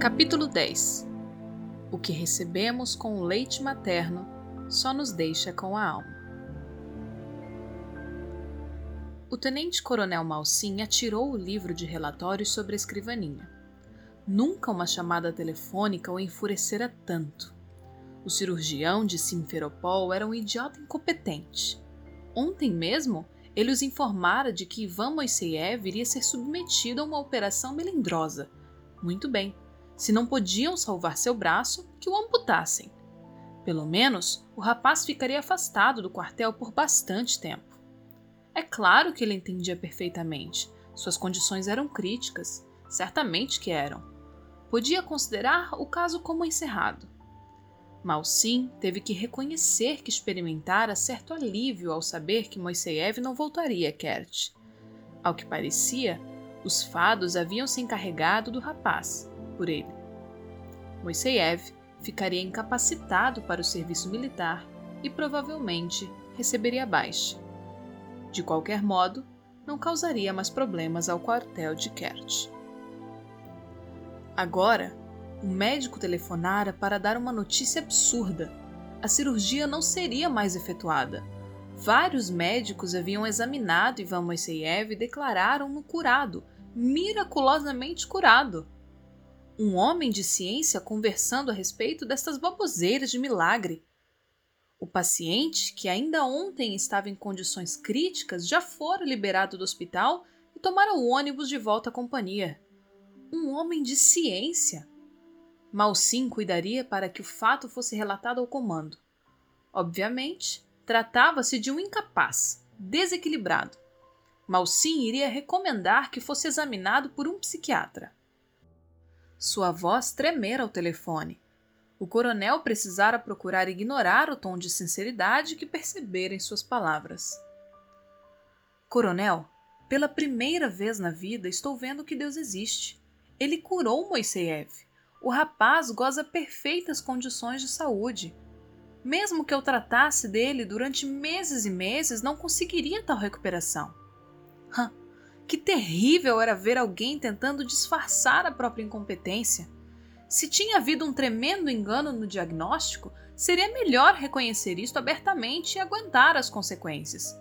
Capítulo 10 O que recebemos com o leite materno só nos deixa com a alma. O tenente-coronel Malsim atirou o livro de relatórios sobre a escrivaninha. Nunca uma chamada telefônica o enfurecera tanto. O cirurgião de Simferopol era um idiota incompetente. Ontem mesmo, ele os informara de que Ivan Moisseyev iria ser submetido a uma operação melindrosa. Muito bem. Se não podiam salvar seu braço, que o amputassem. Pelo menos, o rapaz ficaria afastado do quartel por bastante tempo. É claro que ele entendia perfeitamente. Suas condições eram críticas. Certamente que eram. Podia considerar o caso como encerrado. Malsim teve que reconhecer que experimentara certo alívio ao saber que Moiseyev não voltaria a Kert. Ao que parecia, os fados haviam se encarregado do rapaz, por ele. Moiseyev ficaria incapacitado para o serviço militar e provavelmente receberia baixa. De qualquer modo, não causaria mais problemas ao quartel de Kert. Agora, o médico telefonara para dar uma notícia absurda. A cirurgia não seria mais efetuada. Vários médicos haviam examinado Ivan Moiseyev e declararam-no curado, miraculosamente curado. Um homem de ciência conversando a respeito destas baboseiras de milagre. O paciente, que ainda ontem estava em condições críticas, já fora liberado do hospital e tomara o ônibus de volta à companhia. Um homem de ciência! Malsim cuidaria para que o fato fosse relatado ao comando. Obviamente, tratava-se de um incapaz, desequilibrado. Malsim iria recomendar que fosse examinado por um psiquiatra. Sua voz tremera ao telefone. O coronel precisara procurar ignorar o tom de sinceridade que percebera em suas palavras. Coronel, pela primeira vez na vida estou vendo que Deus existe. Ele curou Moiseyev o rapaz goza perfeitas condições de saúde. Mesmo que eu tratasse dele durante meses e meses, não conseguiria tal recuperação. Hã, que terrível era ver alguém tentando disfarçar a própria incompetência. Se tinha havido um tremendo engano no diagnóstico, seria melhor reconhecer isto abertamente e aguentar as consequências.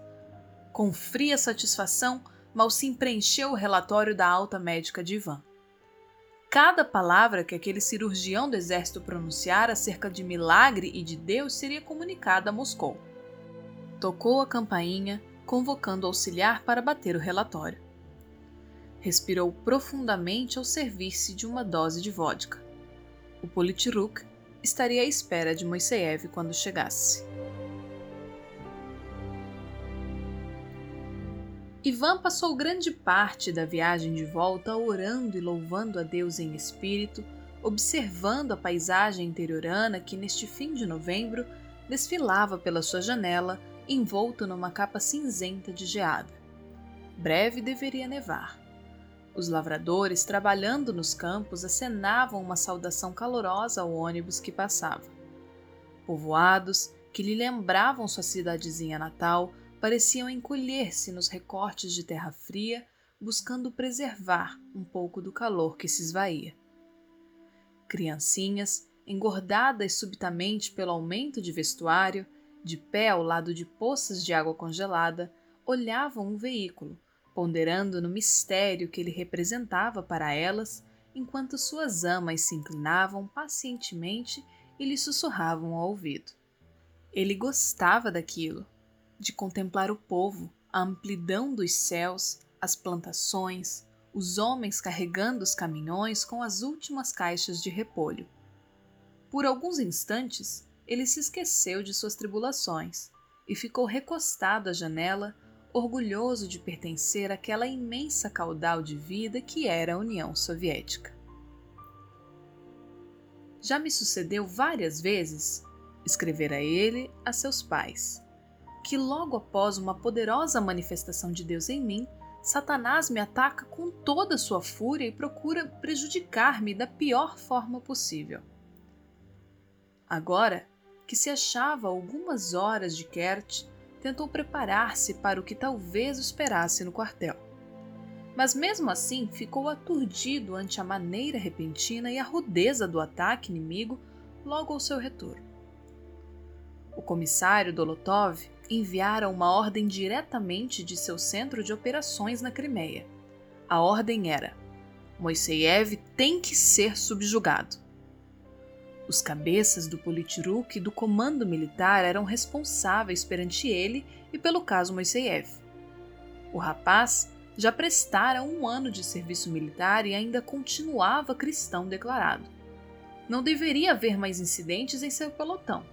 Com fria satisfação, Malsim preencheu o relatório da alta médica de Ivan. Cada palavra que aquele cirurgião do exército pronunciara acerca de milagre e de Deus seria comunicada a Moscou. Tocou a campainha, convocando o auxiliar para bater o relatório. Respirou profundamente ao servir-se de uma dose de vodka. O Politiruk estaria à espera de Moiseyev quando chegasse. Ivan passou grande parte da viagem de volta orando e louvando a Deus em espírito, observando a paisagem interiorana que, neste fim de novembro, desfilava pela sua janela, envolto numa capa cinzenta de geada. Breve deveria nevar. Os lavradores, trabalhando nos campos, acenavam uma saudação calorosa ao ônibus que passava. Povoados, que lhe lembravam sua cidadezinha natal, pareciam encolher-se nos recortes de terra fria, buscando preservar um pouco do calor que se esvaía. Criancinhas, engordadas subitamente pelo aumento de vestuário, de pé ao lado de poças de água congelada, olhavam um veículo, ponderando no mistério que ele representava para elas, enquanto suas amas se inclinavam pacientemente e lhe sussurravam ao ouvido. Ele gostava daquilo de contemplar o povo, a amplidão dos céus, as plantações, os homens carregando os caminhões com as últimas caixas de repolho. Por alguns instantes, ele se esqueceu de suas tribulações e ficou recostado à janela, orgulhoso de pertencer àquela imensa caudal de vida que era a União Soviética. Já me sucedeu várias vezes, escrevera ele a seus pais que logo após uma poderosa manifestação de Deus em mim, Satanás me ataca com toda a sua fúria e procura prejudicar-me da pior forma possível. Agora, que se achava algumas horas de Kert, tentou preparar-se para o que talvez esperasse no quartel. mas mesmo assim ficou aturdido ante a maneira repentina e a rudeza do ataque inimigo logo ao seu retorno. O comissário Dolotov enviara uma ordem diretamente de seu centro de operações na Crimeia. A ordem era: Moiseyev tem que ser subjugado. Os cabeças do Politruk e do comando militar eram responsáveis perante ele e pelo caso Moiseyev. O rapaz já prestara um ano de serviço militar e ainda continuava cristão declarado. Não deveria haver mais incidentes em seu pelotão.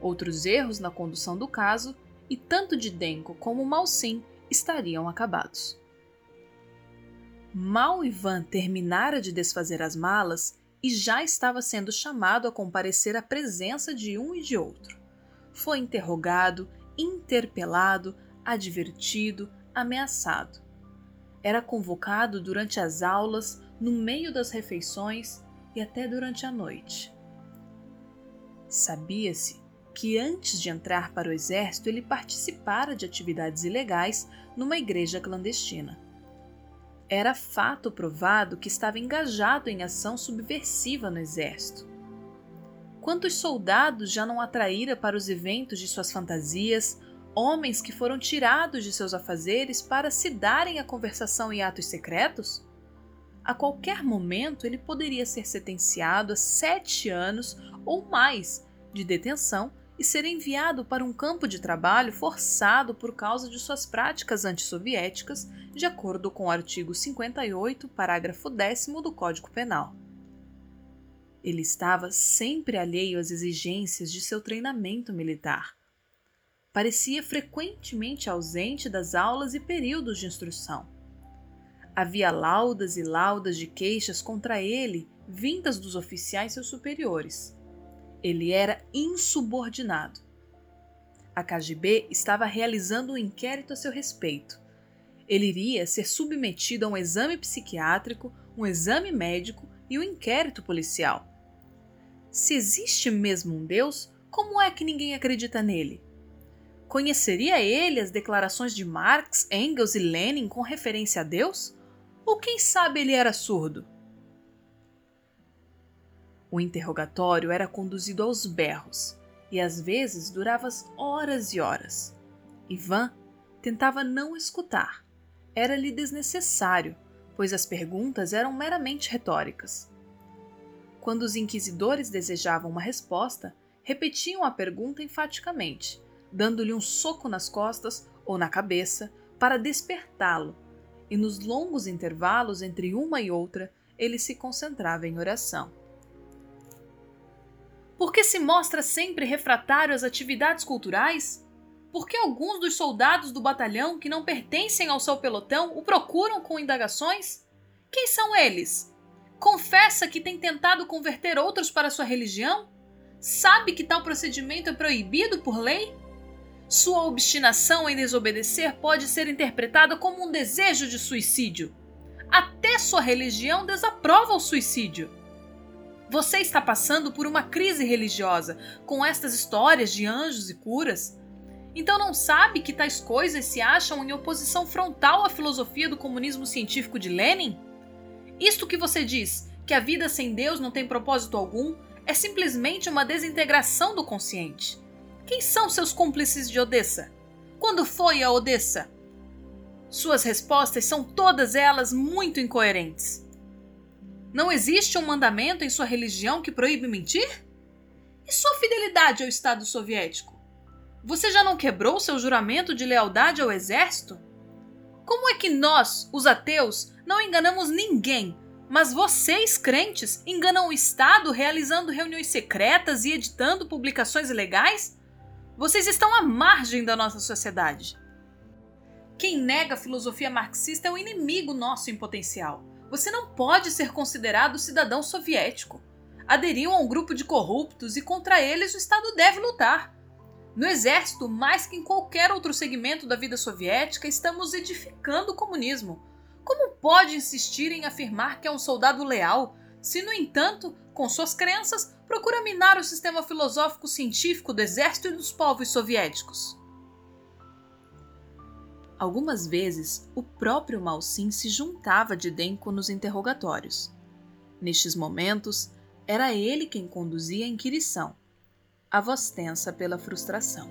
Outros erros na condução do caso, e tanto Didenko como Malsim estariam acabados. Mal Ivan terminara de desfazer as malas e já estava sendo chamado a comparecer à presença de um e de outro. Foi interrogado, interpelado, advertido, ameaçado. Era convocado durante as aulas, no meio das refeições e até durante a noite. Sabia-se que antes de entrar para o exército ele participara de atividades ilegais numa igreja clandestina. Era fato provado que estava engajado em ação subversiva no exército. Quantos soldados já não atraíra para os eventos de suas fantasias homens que foram tirados de seus afazeres para se darem a conversação em atos secretos? A qualquer momento ele poderia ser sentenciado a sete anos ou mais de detenção e ser enviado para um campo de trabalho forçado por causa de suas práticas antissoviéticas, de acordo com o artigo 58, parágrafo 10 do Código Penal. Ele estava sempre alheio às exigências de seu treinamento militar parecia frequentemente ausente das aulas e períodos de instrução. Havia laudas e laudas de queixas contra ele vindas dos oficiais seus superiores. Ele era insubordinado. A KGB estava realizando um inquérito a seu respeito. Ele iria ser submetido a um exame psiquiátrico, um exame médico e um inquérito policial. Se existe mesmo um Deus, como é que ninguém acredita nele? Conheceria ele as declarações de Marx, Engels e Lenin com referência a Deus? Ou quem sabe ele era surdo? O interrogatório era conduzido aos berros e às vezes durava horas e horas. Ivan tentava não escutar. Era-lhe desnecessário, pois as perguntas eram meramente retóricas. Quando os inquisidores desejavam uma resposta, repetiam a pergunta enfaticamente dando-lhe um soco nas costas ou na cabeça para despertá-lo, e nos longos intervalos entre uma e outra ele se concentrava em oração. Por que se mostra sempre refratário às atividades culturais? Por que alguns dos soldados do batalhão que não pertencem ao seu pelotão o procuram com indagações? Quem são eles? Confessa que tem tentado converter outros para sua religião? Sabe que tal procedimento é proibido por lei? Sua obstinação em desobedecer pode ser interpretada como um desejo de suicídio. Até sua religião desaprova o suicídio. Você está passando por uma crise religiosa com estas histórias de anjos e curas? Então não sabe que tais coisas se acham em oposição frontal à filosofia do comunismo científico de Lenin? Isto que você diz, que a vida sem Deus não tem propósito algum, é simplesmente uma desintegração do consciente. Quem são seus cúmplices de Odessa? Quando foi a Odessa? Suas respostas são todas elas muito incoerentes. Não existe um mandamento em sua religião que proíbe mentir? E sua fidelidade ao Estado soviético? Você já não quebrou seu juramento de lealdade ao exército? Como é que nós, os ateus, não enganamos ninguém, mas vocês, crentes, enganam o Estado realizando reuniões secretas e editando publicações ilegais? Vocês estão à margem da nossa sociedade. Quem nega a filosofia marxista é o inimigo nosso em potencial. Você não pode ser considerado cidadão soviético. Aderiam a um grupo de corruptos e contra eles o Estado deve lutar. No exército, mais que em qualquer outro segmento da vida soviética, estamos edificando o comunismo. Como pode insistir em afirmar que é um soldado leal, se, no entanto, com suas crenças, procura minar o sistema filosófico científico do exército e dos povos soviéticos. Algumas vezes, o próprio Malsim se juntava de Denko nos interrogatórios. Nestes momentos, era ele quem conduzia a inquirição, a voz tensa pela frustração.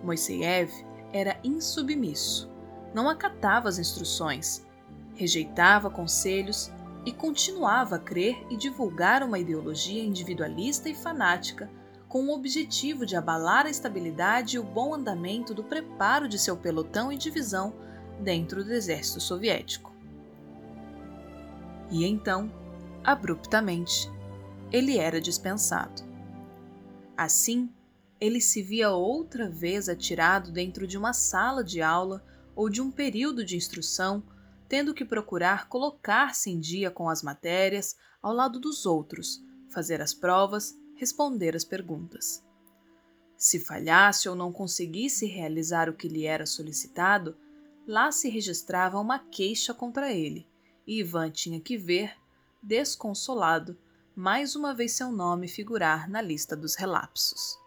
Moiseyev era insubmisso, não acatava as instruções, rejeitava conselhos e continuava a crer e divulgar uma ideologia individualista e fanática com o objetivo de abalar a estabilidade e o bom andamento do preparo de seu pelotão e divisão dentro do exército soviético. E então, abruptamente, ele era dispensado. Assim, ele se via outra vez atirado dentro de uma sala de aula ou de um período de instrução, tendo que procurar colocar-se em dia com as matérias ao lado dos outros, fazer as provas responder as perguntas. Se falhasse ou não conseguisse realizar o que lhe era solicitado, lá se registrava uma queixa contra ele, e Ivan tinha que ver, desconsolado, mais uma vez seu nome figurar na lista dos relapsos.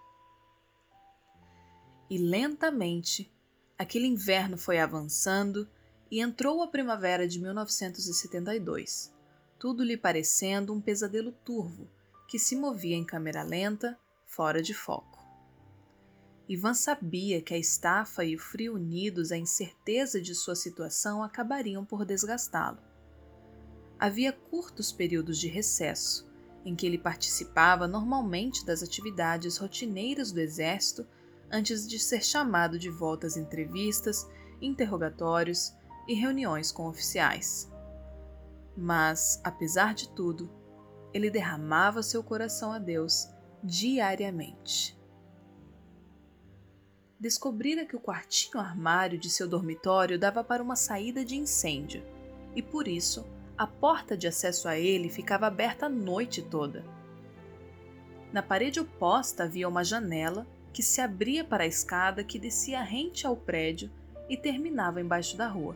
E lentamente, aquele inverno foi avançando e entrou a primavera de 1972, tudo lhe parecendo um pesadelo turvo que se movia em câmera lenta, fora de foco. Ivan sabia que a estafa e o frio unidos à incerteza de sua situação acabariam por desgastá-lo. Havia curtos períodos de recesso, em que ele participava normalmente das atividades rotineiras do Exército antes de ser chamado de volta às entrevistas, interrogatórios e reuniões com oficiais. Mas, apesar de tudo, ele derramava seu coração a Deus diariamente. Descobrira que o quartinho armário de seu dormitório dava para uma saída de incêndio, e por isso a porta de acesso a ele ficava aberta a noite toda. Na parede oposta havia uma janela que se abria para a escada que descia rente ao prédio e terminava embaixo da rua.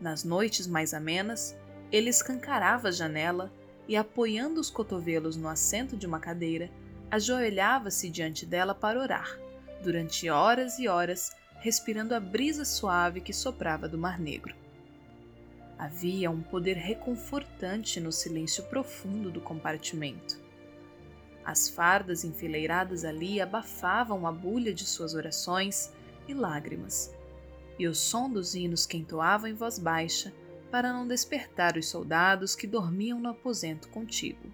Nas noites mais amenas, ele escancarava a janela e, apoiando os cotovelos no assento de uma cadeira, ajoelhava-se diante dela para orar, durante horas e horas, respirando a brisa suave que soprava do Mar Negro. Havia um poder reconfortante no silêncio profundo do compartimento. As fardas enfileiradas ali abafavam a bulha de suas orações e lágrimas, e o som dos hinos que entoavam em voz baixa para não despertar os soldados que dormiam no aposento contigo.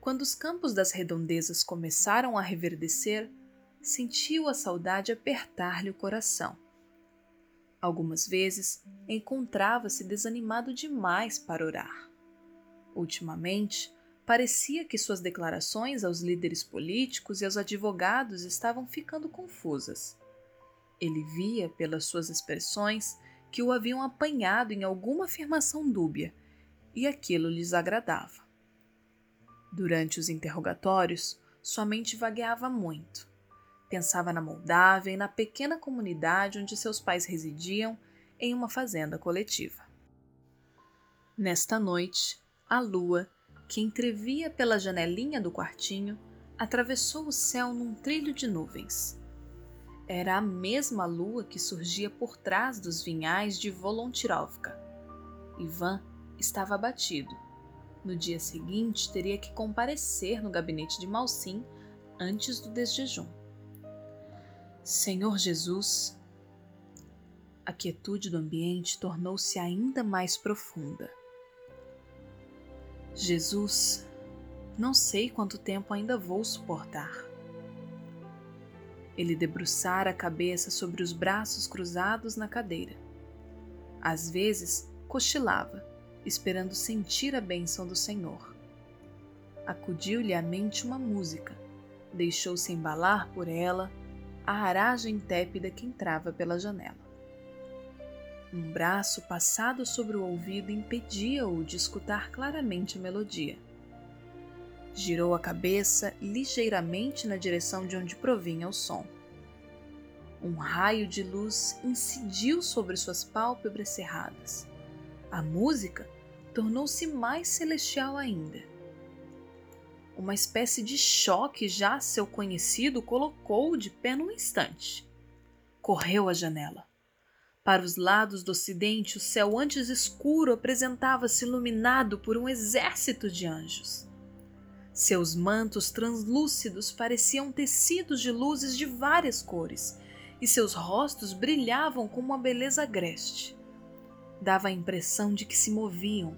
Quando os campos das redondezas começaram a reverdecer, sentiu a saudade apertar-lhe o coração. Algumas vezes encontrava-se desanimado demais para orar. Ultimamente, parecia que suas declarações aos líderes políticos e aos advogados estavam ficando confusas. Ele via, pelas suas expressões, que o haviam apanhado em alguma afirmação dúbia, e aquilo lhes agradava. Durante os interrogatórios, sua mente vagueava muito. Pensava na Moldávia e na pequena comunidade onde seus pais residiam em uma fazenda coletiva. Nesta noite, a lua, que entrevia pela janelinha do quartinho, atravessou o céu num trilho de nuvens era a mesma lua que surgia por trás dos vinhais de Volontirovka. Ivan estava abatido. No dia seguinte, teria que comparecer no gabinete de Malsim antes do desjejum. Senhor Jesus, a quietude do ambiente tornou-se ainda mais profunda. Jesus, não sei quanto tempo ainda vou suportar. Ele debruçara a cabeça sobre os braços cruzados na cadeira. Às vezes, cochilava, esperando sentir a bênção do Senhor. Acudiu-lhe à mente uma música, deixou-se embalar por ela, a aragem tépida que entrava pela janela. Um braço passado sobre o ouvido impedia-o de escutar claramente a melodia. Girou a cabeça ligeiramente na direção de onde provinha o som. Um raio de luz incidiu sobre suas pálpebras cerradas. A música tornou-se mais celestial ainda. Uma espécie de choque já seu conhecido colocou-o de pé num instante. correu à janela. Para os lados do ocidente, o céu antes escuro apresentava-se iluminado por um exército de anjos. Seus mantos translúcidos pareciam tecidos de luzes de várias cores, e seus rostos brilhavam com uma beleza agreste. Dava a impressão de que se moviam,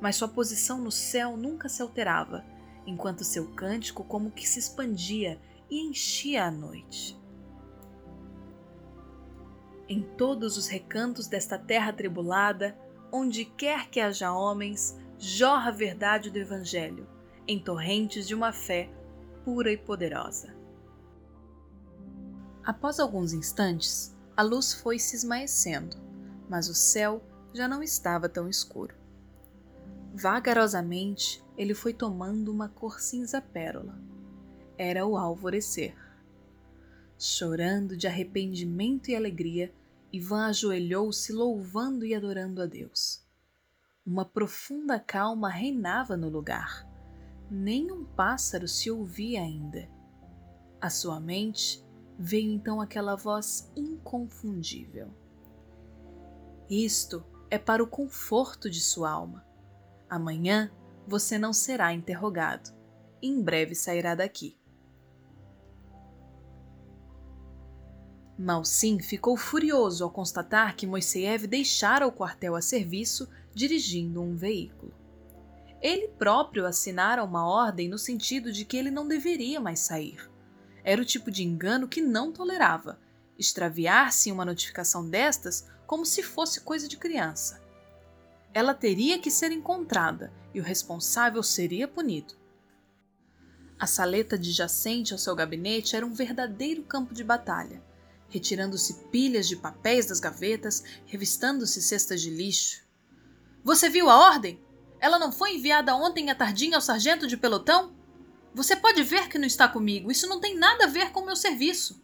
mas sua posição no céu nunca se alterava, enquanto seu cântico como que se expandia e enchia a noite. Em todos os recantos desta terra tribulada, onde quer que haja homens, jorra a verdade do Evangelho, em torrentes de uma fé pura e poderosa. Após alguns instantes, a luz foi se esmaecendo, mas o céu já não estava tão escuro. Vagarosamente, ele foi tomando uma cor cinza pérola. Era o alvorecer. Chorando de arrependimento e alegria, Ivan ajoelhou-se louvando e adorando a Deus. Uma profunda calma reinava no lugar. Nem um pássaro se ouvia ainda. À sua mente veio então aquela voz inconfundível. Isto é para o conforto de sua alma. Amanhã você não será interrogado. Em breve sairá daqui. Malsim ficou furioso ao constatar que Moiseev deixara o quartel a serviço dirigindo um veículo. Ele próprio assinara uma ordem no sentido de que ele não deveria mais sair. Era o tipo de engano que não tolerava, extraviar-se em uma notificação destas como se fosse coisa de criança. Ela teria que ser encontrada e o responsável seria punido. A saleta adjacente ao seu gabinete era um verdadeiro campo de batalha retirando-se pilhas de papéis das gavetas, revistando-se cestas de lixo. Você viu a ordem? Ela não foi enviada ontem à tardinha ao sargento de pelotão? Você pode ver que não está comigo. Isso não tem nada a ver com o meu serviço.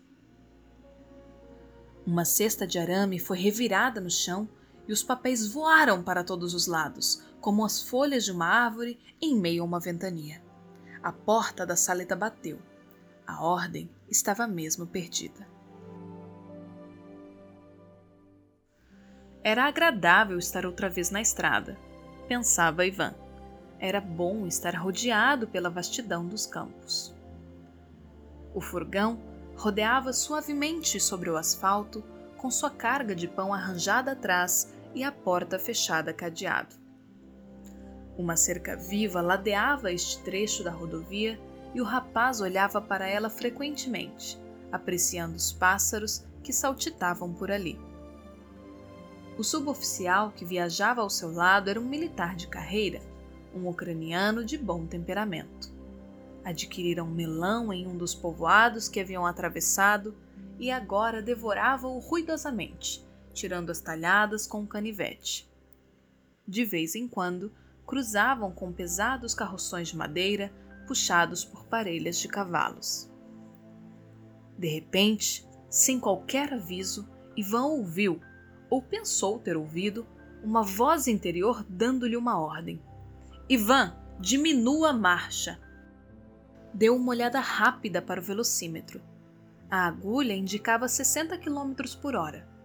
Uma cesta de arame foi revirada no chão e os papéis voaram para todos os lados, como as folhas de uma árvore em meio a uma ventania. A porta da saleta bateu. A ordem estava mesmo perdida. Era agradável estar outra vez na estrada, pensava Ivan. Era bom estar rodeado pela vastidão dos campos. O furgão rodeava suavemente sobre o asfalto, com sua carga de pão arranjada atrás e a porta fechada cadeado. Uma cerca viva ladeava este trecho da rodovia e o rapaz olhava para ela frequentemente, apreciando os pássaros que saltitavam por ali. O suboficial que viajava ao seu lado era um militar de carreira, um ucraniano de bom temperamento. Adquiriram melão em um dos povoados que haviam atravessado e agora devorava-o ruidosamente, tirando as talhadas com um canivete. De vez em quando, cruzavam com pesados carroções de madeira puxados por parelhas de cavalos. De repente, sem qualquer aviso, Ivan ouviu ou pensou ter ouvido, uma voz interior dando-lhe uma ordem. Ivan, diminua a marcha. Deu uma olhada rápida para o velocímetro. A agulha indicava 60 km por hora.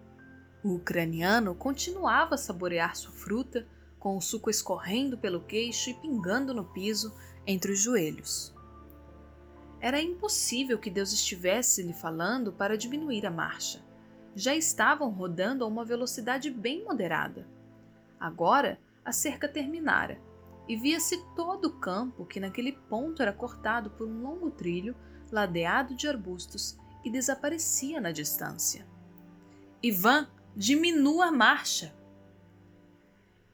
O ucraniano continuava a saborear sua fruta, com o suco escorrendo pelo queixo e pingando no piso entre os joelhos. Era impossível que Deus estivesse lhe falando para diminuir a marcha já estavam rodando a uma velocidade bem moderada. Agora a cerca terminara e via-se todo o campo que naquele ponto era cortado por um longo trilho ladeado de arbustos e desaparecia na distância. Ivan, diminua a marcha!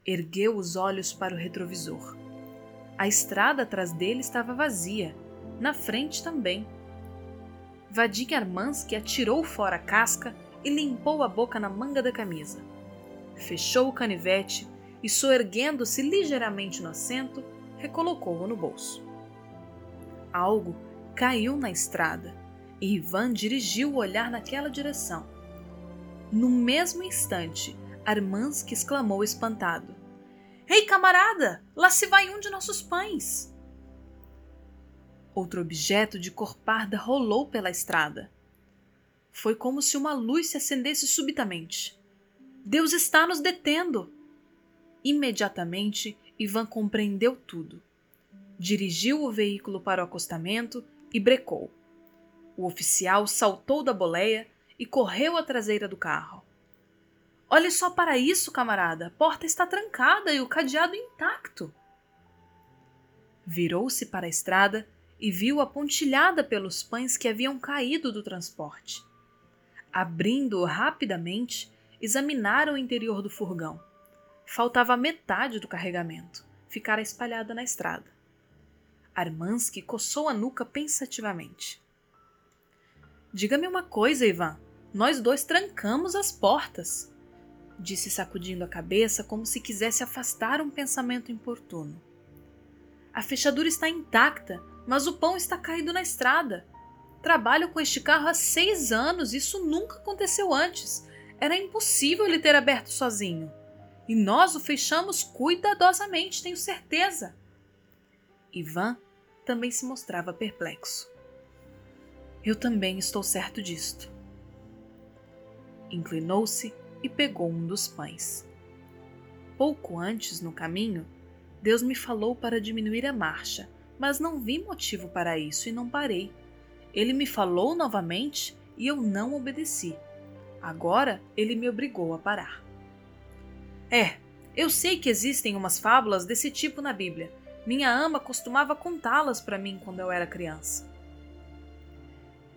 Ergueu os olhos para o retrovisor. A estrada atrás dele estava vazia, na frente também. Vadim Armansky atirou fora a casca e limpou a boca na manga da camisa. Fechou o canivete e, soerguendo-se ligeiramente no assento, recolocou-o no bolso. Algo caiu na estrada e Ivan dirigiu o olhar naquela direção. No mesmo instante, Armansky exclamou espantado: Ei, camarada! Lá se vai um de nossos pães! Outro objeto de cor parda rolou pela estrada. Foi como se uma luz se acendesse subitamente. Deus está nos detendo! Imediatamente, Ivan compreendeu tudo. Dirigiu o veículo para o acostamento e brecou. O oficial saltou da boleia e correu à traseira do carro. Olhe só para isso, camarada. A porta está trancada e o cadeado intacto. Virou-se para a estrada e viu-a pontilhada pelos pães que haviam caído do transporte. Abrindo-o rapidamente, examinaram o interior do furgão. Faltava metade do carregamento. Ficara espalhada na estrada. Armansky coçou a nuca pensativamente. Diga-me uma coisa, Ivan. Nós dois trancamos as portas disse sacudindo a cabeça como se quisesse afastar um pensamento importuno. A fechadura está intacta, mas o pão está caído na estrada. Trabalho com este carro há seis anos, isso nunca aconteceu antes. Era impossível ele ter aberto sozinho. E nós o fechamos cuidadosamente, tenho certeza. Ivan também se mostrava perplexo. Eu também estou certo disto. Inclinou-se e pegou um dos pães. Pouco antes, no caminho, Deus me falou para diminuir a marcha, mas não vi motivo para isso e não parei. Ele me falou novamente e eu não obedeci. Agora ele me obrigou a parar. É, eu sei que existem umas fábulas desse tipo na Bíblia. Minha ama costumava contá-las para mim quando eu era criança.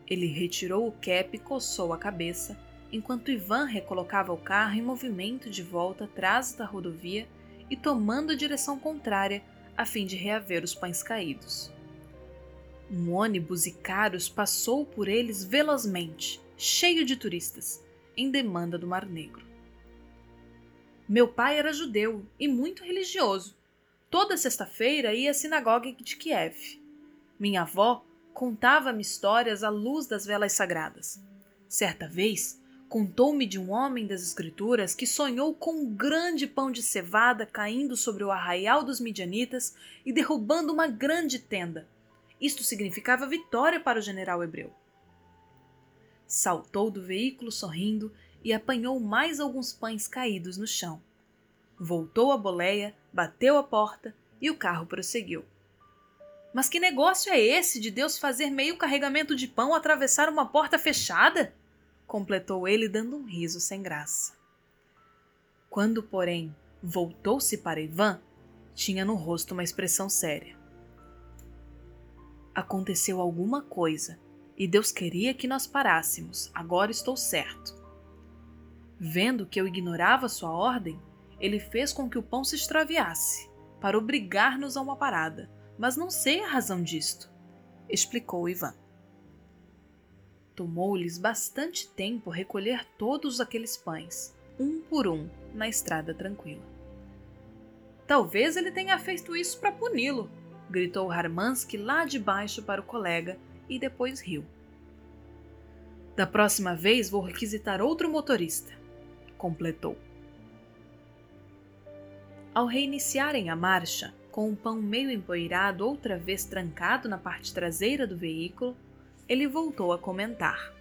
Ele retirou o cap e coçou a cabeça enquanto Ivan recolocava o carro em movimento de volta atrás da rodovia e tomando a direção contrária a fim de reaver os pães caídos. Um ônibus e carros passou por eles velozmente, cheio de turistas, em demanda do Mar Negro. Meu pai era judeu e muito religioso. Toda sexta-feira ia à sinagoga de Kiev. Minha avó contava-me histórias à luz das velas sagradas. Certa vez, Contou-me de um homem das Escrituras que sonhou com um grande pão de cevada caindo sobre o arraial dos midianitas e derrubando uma grande tenda. Isto significava vitória para o general hebreu. Saltou do veículo sorrindo e apanhou mais alguns pães caídos no chão. Voltou à boleia, bateu a porta e o carro prosseguiu. Mas que negócio é esse de Deus fazer meio carregamento de pão atravessar uma porta fechada? Completou ele dando um riso sem graça. Quando, porém, voltou-se para Ivan, tinha no rosto uma expressão séria. Aconteceu alguma coisa e Deus queria que nós parássemos, agora estou certo. Vendo que eu ignorava sua ordem, ele fez com que o pão se extraviasse, para obrigar-nos a uma parada, mas não sei a razão disto, explicou Ivan. Tomou-lhes bastante tempo recolher todos aqueles pães, um por um, na estrada tranquila. Talvez ele tenha feito isso para puni-lo, gritou Harmansky lá de baixo para o colega e depois riu. Da próxima vez vou requisitar outro motorista, completou. Ao reiniciarem a marcha, com o pão meio empoeirado outra vez trancado na parte traseira do veículo, ele voltou a comentar.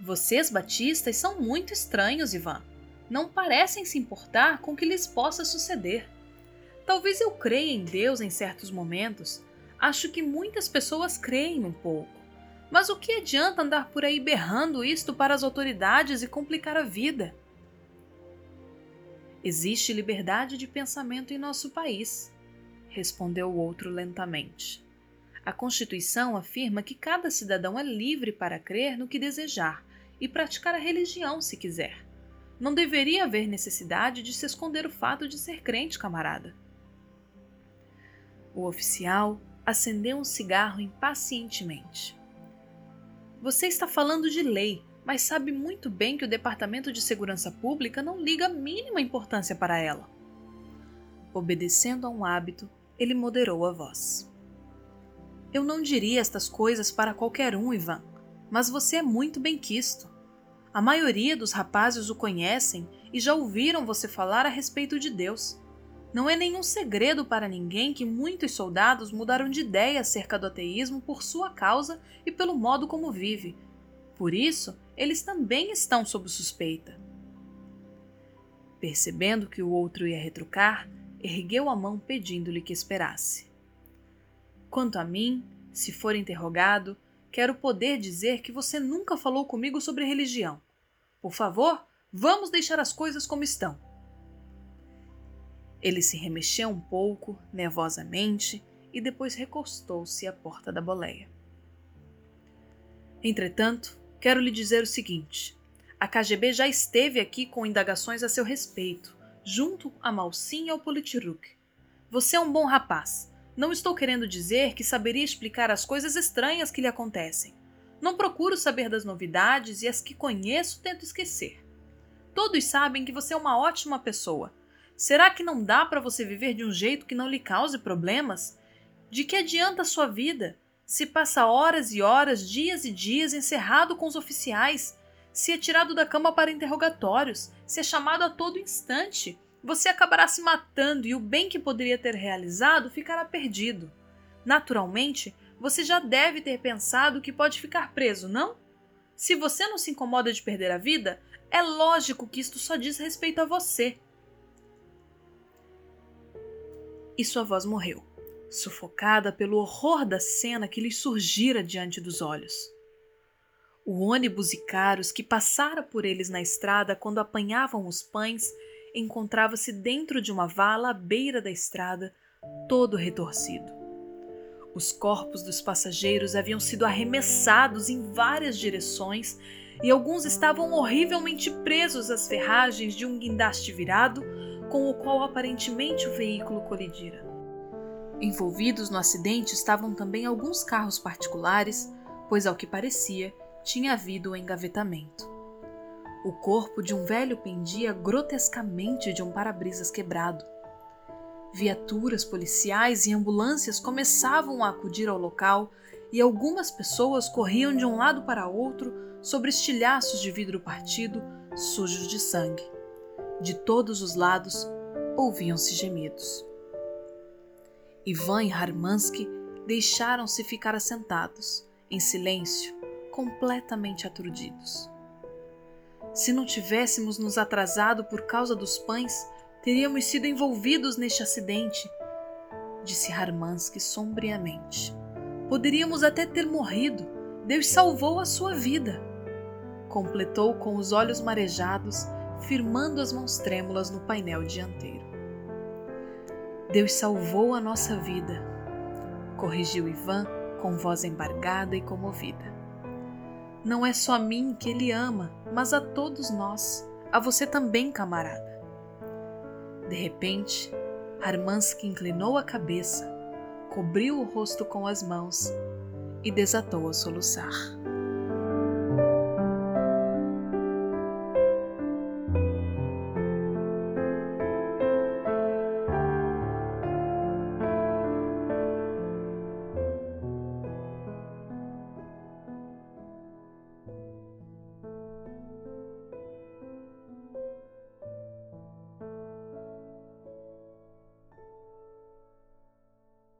Vocês, batistas, são muito estranhos, Ivan. Não parecem se importar com o que lhes possa suceder. Talvez eu creia em Deus em certos momentos. Acho que muitas pessoas creem um pouco. Mas o que adianta andar por aí berrando isto para as autoridades e complicar a vida? Existe liberdade de pensamento em nosso país, respondeu o outro lentamente. A Constituição afirma que cada cidadão é livre para crer no que desejar e praticar a religião se quiser. Não deveria haver necessidade de se esconder o fato de ser crente, camarada. O oficial acendeu um cigarro impacientemente. Você está falando de lei, mas sabe muito bem que o Departamento de Segurança Pública não liga a mínima importância para ela. Obedecendo a um hábito, ele moderou a voz. Eu não diria estas coisas para qualquer um, Ivan, mas você é muito bem-quisto. A maioria dos rapazes o conhecem e já ouviram você falar a respeito de Deus. Não é nenhum segredo para ninguém que muitos soldados mudaram de ideia acerca do ateísmo por sua causa e pelo modo como vive. Por isso, eles também estão sob suspeita. Percebendo que o outro ia retrucar, ergueu a mão pedindo-lhe que esperasse. Quanto a mim, se for interrogado, quero poder dizer que você nunca falou comigo sobre religião. Por favor, vamos deixar as coisas como estão. Ele se remexeu um pouco, nervosamente, e depois recostou-se à porta da boleia. Entretanto, quero lhe dizer o seguinte: a KGB já esteve aqui com indagações a seu respeito, junto a Malsim e ao Politiruk. Você é um bom rapaz. Não estou querendo dizer que saberia explicar as coisas estranhas que lhe acontecem. Não procuro saber das novidades e as que conheço tento esquecer. Todos sabem que você é uma ótima pessoa. Será que não dá para você viver de um jeito que não lhe cause problemas? De que adianta a sua vida? Se passa horas e horas, dias e dias encerrado com os oficiais, se é tirado da cama para interrogatórios, se é chamado a todo instante, você acabará se matando e o bem que poderia ter realizado ficará perdido. Naturalmente, você já deve ter pensado que pode ficar preso, não? Se você não se incomoda de perder a vida, é lógico que isto só diz respeito a você. E sua voz morreu, sufocada pelo horror da cena que lhe surgira diante dos olhos. O ônibus e caros que passara por eles na estrada quando apanhavam os pães encontrava-se dentro de uma vala à beira da estrada, todo retorcido. Os corpos dos passageiros haviam sido arremessados em várias direções e alguns estavam horrivelmente presos às ferragens de um guindaste virado com o qual aparentemente o veículo colidira. Envolvidos no acidente estavam também alguns carros particulares, pois, ao que parecia, tinha havido um engavetamento. O corpo de um velho pendia grotescamente de um para-brisas quebrado. Viaturas policiais e ambulâncias começavam a acudir ao local e algumas pessoas corriam de um lado para outro sobre estilhaços de vidro partido, sujos de sangue. De todos os lados ouviam-se gemidos. Ivan e Harmansky deixaram-se ficar assentados, em silêncio, completamente aturdidos. Se não tivéssemos nos atrasado por causa dos pães, teríamos sido envolvidos neste acidente, disse Harmansky sombriamente. Poderíamos até ter morrido. Deus salvou a sua vida. Completou com os olhos marejados, firmando as mãos trêmulas no painel dianteiro. Deus salvou a nossa vida, corrigiu Ivan com voz embargada e comovida. Não é só a mim que ele ama, mas a todos nós, a você também, camarada. De repente, Harmansky inclinou a cabeça, cobriu o rosto com as mãos e desatou a soluçar.